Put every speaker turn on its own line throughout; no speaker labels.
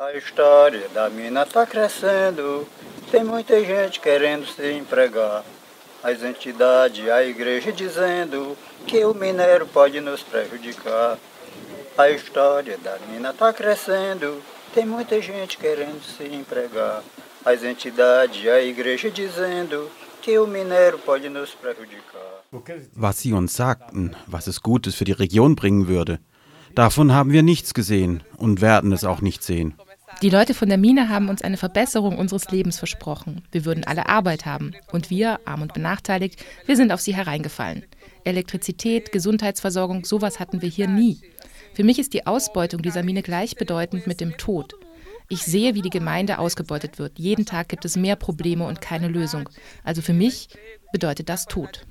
A história da mina está crescendo, tem muita gente querendo se empregar. As entidades, a igreja dizendo que o minério pode nos prejudicar. A história da mina está crescendo, tem muita gente querendo se empregar. As entidades, a igreja dizendo que o minério pode nos prejudicar.
Was sie uns sagten, was es Gutes für die Region bringen würde, davon haben wir nichts gesehen und werden es auch nicht sehen.
Die Leute von der Mine haben uns eine Verbesserung unseres Lebens versprochen. Wir würden alle Arbeit haben. Und wir, arm und benachteiligt, wir sind auf sie hereingefallen. Elektrizität, Gesundheitsversorgung, sowas hatten wir hier nie. Für mich ist die Ausbeutung dieser Mine gleichbedeutend mit dem Tod. Ich sehe, wie die Gemeinde ausgebeutet wird. Jeden Tag gibt es mehr Probleme und keine Lösung. Also für mich bedeutet das Tod.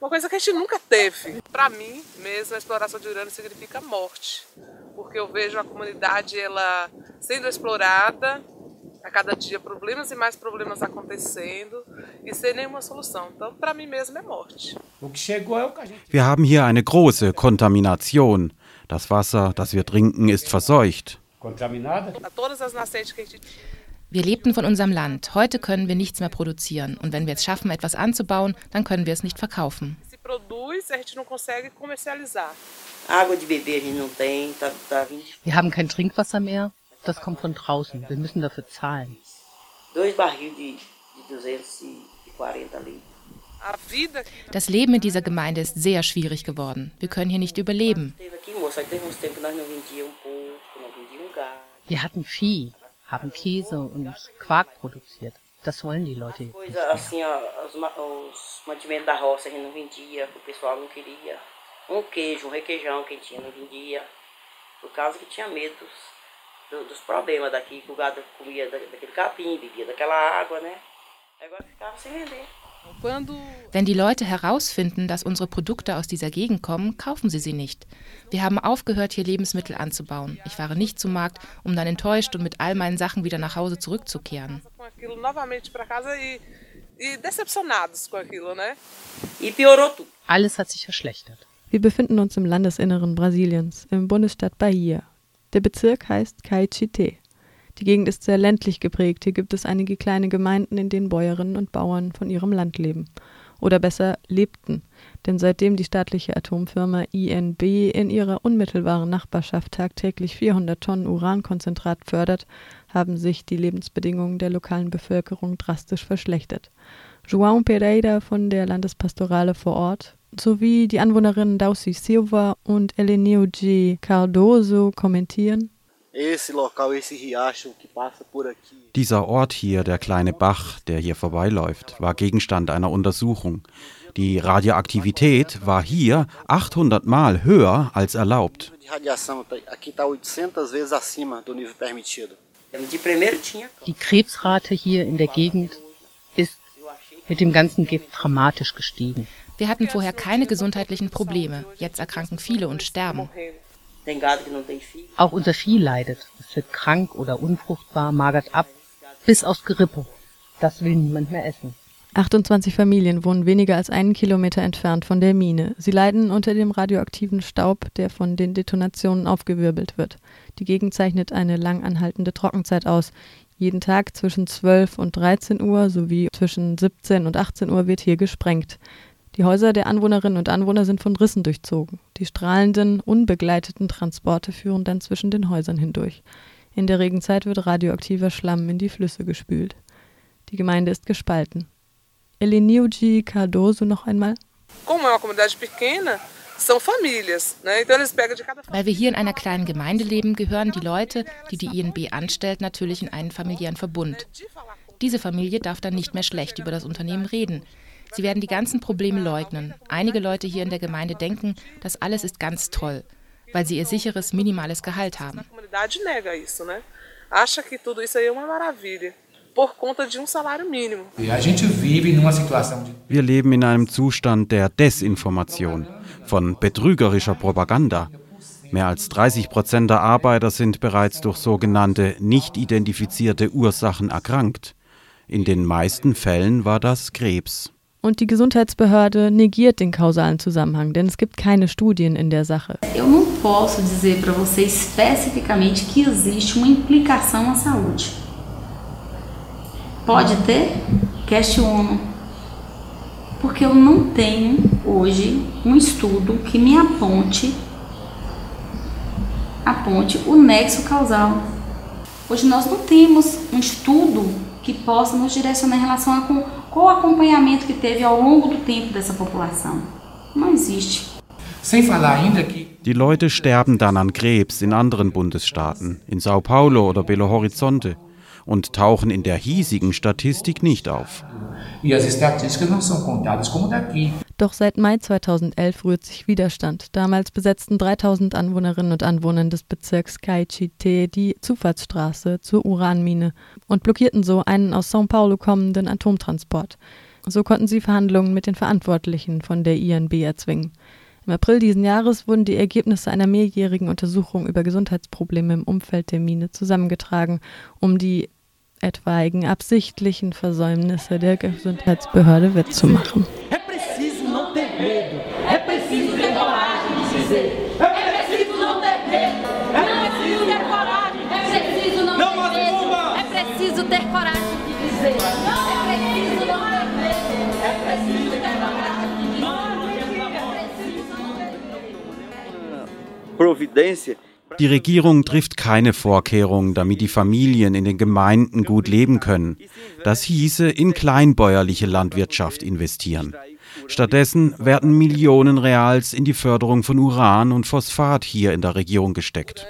Uma coisa que a gente nunca teve. Para mim, mesmo, a exploração de urânio significa morte, porque eu vejo a comunidade ela sendo explorada a cada dia problemas e mais problemas acontecendo e sem nenhuma solução. Então, para mim mesmo é morte.
Wir haben hier eine große Kontamination. Das Wasser, das wir trinken, ist verseucht.
A todas as nascentes que a gente
Wir lebten von unserem Land. Heute können wir nichts mehr produzieren. Und wenn wir es schaffen, etwas anzubauen, dann können wir es nicht verkaufen.
se produz, a gente não consegue comercializar.
Água de beber a gente não tem, tá, tá 20,
Wir haben kein Trinkwasser mehr. Das kommt von draußen. Wir müssen dafür zahlen.
dois barril de, de 240 litros.
A vida
Das Leben in dieser Gemeinde ist sehr schwierig geworden. Wir können hier nicht überleben.
Wir hatten Vieh, haben Käse und Quark produziert. Das wollen die Leute jetzt nicht
Coisa
mehr.
assim, ó, os, ma- os mantimentos da roça a gente não vendia, o pessoal não queria. Um queijo, um requeijão que a gente não vendia, por causa que tinha medo dos, do- dos problemas daqui, que o gado comia da- daquele capim, bebia daquela água, né? Agora ficava sem vender.
Wenn die Leute herausfinden, dass unsere Produkte aus dieser Gegend kommen, kaufen sie sie nicht. Wir haben aufgehört, hier Lebensmittel anzubauen. Ich fahre nicht zum Markt, um dann enttäuscht und mit all meinen Sachen wieder nach Hause zurückzukehren.
e, e?
E.
Alles hat sich verschlechtert.
Wir befinden uns im Landesinneren Brasiliens, im Bundesstaat Bahia. Der Bezirk heißt Caetité. Die Gegend ist sehr ländlich geprägt. Hier gibt es einige kleine Gemeinden, in denen Bäuerinnen und Bauern von ihrem Land leben. Oder besser lebten. Denn seitdem die staatliche Atomfirma INB in ihrer unmittelbaren Nachbarschaft tagtäglich 400 Tonnen Urankonzentrat fördert, haben sich die Lebensbedingungen der lokalen Bevölkerung drastisch verschlechtert. João Pereira von der Landespastorale vor Ort sowie die Anwohnerinnen Dauci Silva und Elenilde Cardoso kommentieren.
Dieser Ort hier, der kleine Bach, der hier vorbeiläuft, war Gegenstand einer Untersuchung. Die Radioaktivität war hier 800 Mal höher als erlaubt.
de radiação tá- aqui está 800 vezes acima do nível permitido.
De primeiro tinha
Die Krebsrate hier in der Gegend ist mit dem ganzen Gift dramatisch gestiegen.
Wir hatten vorher keine gesundheitlichen Probleme. Jetzt erkranken viele und sterben.
Tem gado que não tem filho.
Auch unser Vieh leidet. Es wird krank oder unfruchtbar, magert ab, bis aufs Gerippe. Das will niemand mehr essen.
28 Familien wohnen weniger als einen Kilometer entfernt von der Mine. Sie leiden unter dem radioaktiven Staub, der von den Detonationen aufgewirbelt wird. Die Gegend zeichnet eine lang anhaltende Trockenzeit aus. Jeden Tag zwischen 12 und 13 Uhr sowie zwischen 17 und 18 Uhr wird hier gesprengt. Die Häuser der Anwohnerinnen und Anwohner sind von Rissen durchzogen. Die strahlenden, unbegleiteten Transporte führen dann zwischen den Häusern hindurch. In der Regenzeit wird radioaktiver Schlamm in die Flüsse gespült. Die Gemeinde ist gespalten. Elenilde Cardoso noch einmal.
Weil wir hier in einer kleinen Gemeinde leben, gehören die Leute, die die INB anstellt, natürlich in einen familiären Verbund. Diese Familie darf dann nicht mehr schlecht über das Unternehmen reden. Sie werden die ganzen Probleme leugnen. Einige Leute hier in der Gemeinde denken, das alles ist ganz toll, weil sie ihr sicheres, minimales Gehalt haben.
Acha que tudo isso aí é uma maravilha.
E
Wir leben in einem Zustand der Desinformation, von betrügerischer Propaganda. Mehr als 30 Prozent der Arbeiter sind bereits durch sogenannte nicht identifizierte Ursachen erkrankt. In den meisten Fällen war das Krebs.
Und die Gesundheitsbehörde negiert den kausalen Zusammenhang, denn es gibt keine Studien in der Sache.
Eu não posso dizer para você especificamente que existe uma implicação na saúde. Pode ter? Questiono. Porque eu não tenho hoje um estudo que me aponte aponte o nexo causal. Hoje nós não temos um estudo que possa nos direcionar em relação a com, qual o acompanhamento que teve ao longo do tempo dessa população. Não existe.
Sem falar ainda que
Die Leute sterben dann an Krebs in anderen Bundesstaaten, in Sao Paulo oder Belo Horizonte, und tauchen in der hiesigen Statistik nicht auf.
e as estatísticas não são contadas como daqui.
Doch seit Mai 2011 rührt sich Widerstand. Damals besetzten 3000 Anwohnerinnen und Anwohner des Bezirks Caichite die Zufahrtsstraße zur Uranmine und blockierten so einen aus São Paulo kommenden Atomtransport. So konnten sie Verhandlungen mit den Verantwortlichen von der INB erzwingen. Im April diesen Jahres wurden die Ergebnisse einer mehrjährigen Untersuchung über Gesundheitsprobleme im Umfeld der Mine zusammengetragen, um die etwaigen absichtlichen Versäumnisse der Gesundheitsbehörde wettzumachen.
Preciso ter coragem de dizer. É preciso não ter medo. É preciso ter coragem. É preciso não, ter medo. É preciso ter coragem de dizer. É preciso não ter medo. É preciso ter coragem de dizer.
Providência
Die Regierung trifft keine Vorkehrungen, damit die Familien in den Gemeinden gut leben können. Das hieße in kleinbäuerliche Landwirtschaft investieren. Stattdessen werden Millionen Reals in die Förderung von Uran und Phosphat hier in der Region gesteckt.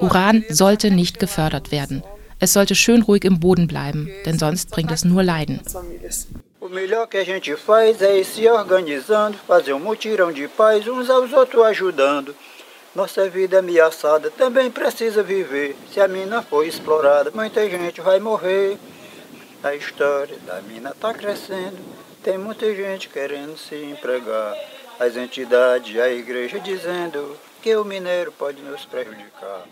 Uran sollte nicht gefördert werden. Es sollte schön ruhig im Boden bleiben, denn sonst bringt es nur Leiden.
Nossa vida ameaçada também precisa viver. Se a mina for explorada, muita gente vai morrer. A história da mina está crescendo, tem muita gente querendo se empregar. As entidades, a igreja dizendo que o minério pode nos prejudicar.